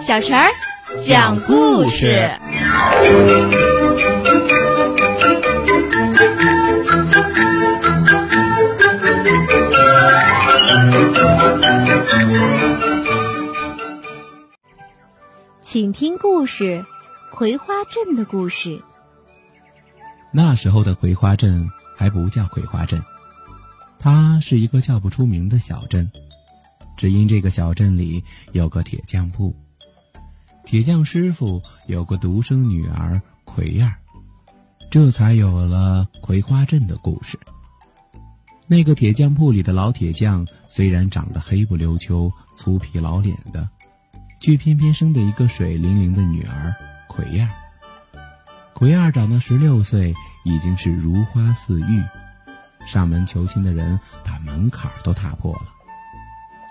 小陈儿讲故事。请听故事《葵花镇的故事》。那时候的葵花镇还不叫葵花镇，它是一个叫不出名的小镇。只因这个小镇里有个铁匠铺，铁匠师傅有个独生女儿葵儿，这才有了葵花镇的故事。那个铁匠铺里的老铁匠虽然长得黑不溜秋、粗皮老脸的，却偏偏生的一个水灵灵的女儿葵儿。葵儿长到十六岁，已经是如花似玉，上门求亲的人把门槛都踏破了。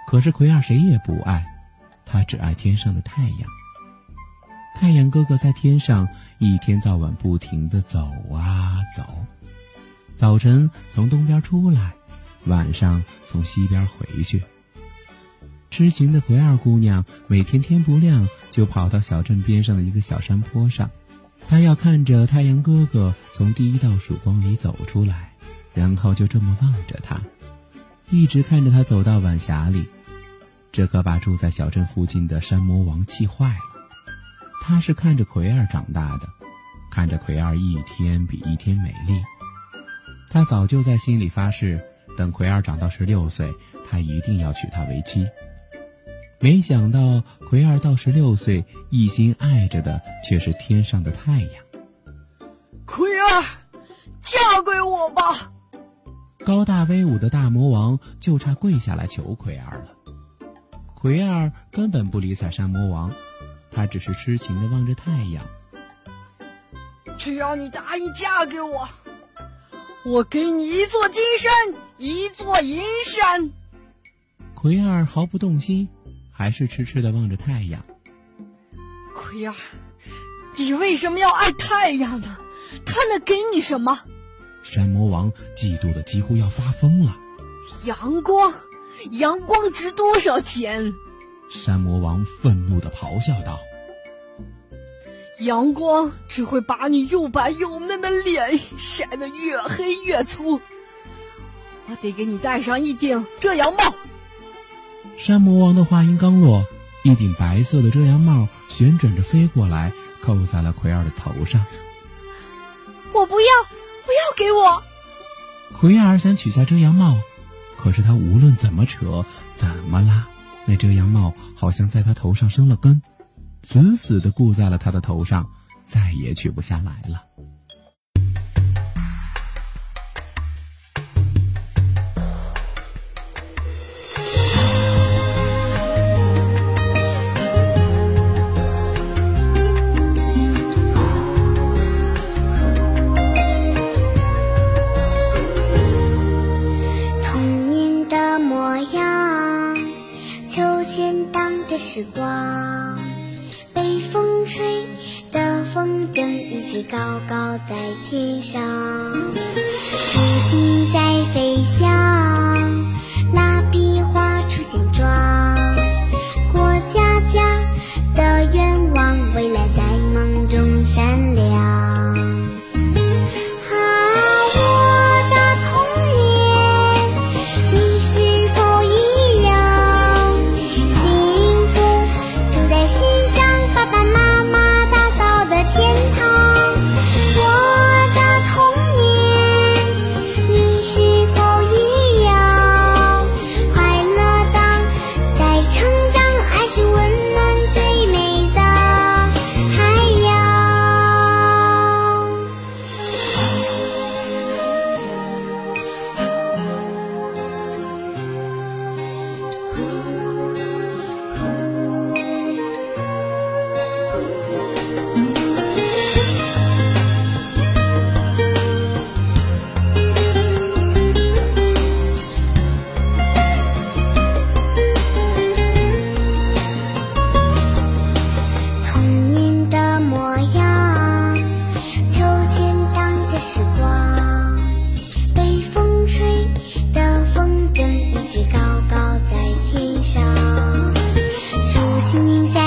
可是葵儿谁也不爱，他只爱天上的太阳。太阳哥哥在天上一天到晚不停地走啊走，早晨从东边出来，晚上从西边回去。痴情的葵儿姑娘每天天不亮就跑到小镇边上的一个小山坡上，她要看着太阳哥哥从第一道曙光里走出来，然后就这么望着他，一直看着他走到晚霞里。这可把住在小镇附近的山魔王气坏了。他是看着葵儿长大的，看着葵儿一天比一天美丽，他早就在心里发誓，等葵儿长到十六岁，他一定要娶她为妻。没想到葵儿到十六岁，一心爱着的却是天上的太阳。葵儿，嫁给我吧！高大威武的大魔王就差跪下来求葵儿了。葵儿根本不理睬山魔王，他只是痴情的望着太阳。只要你答应嫁给我，我给你一座金山，一座银山。奎儿毫不动心，还是痴痴的望着太阳。奎儿，你为什么要爱太阳呢？它能给你什么？山魔王嫉妒的几乎要发疯了。阳光。阳光值多少钱？山魔王愤怒的咆哮道：“阳光只会把你又白又嫩的脸晒得越黑越粗。我得给你戴上一顶遮阳帽。”山魔王的话音刚落，一顶白色的遮阳帽旋转着飞过来，扣在了奎尔的头上。我不要，不要给我！奎尔想取下遮阳帽。可是他无论怎么扯，怎么拉，那遮阳帽好像在他头上生了根，死死的固在了他的头上，再也取不下来了。时光，被风吹的风筝一直高高在天上，Xin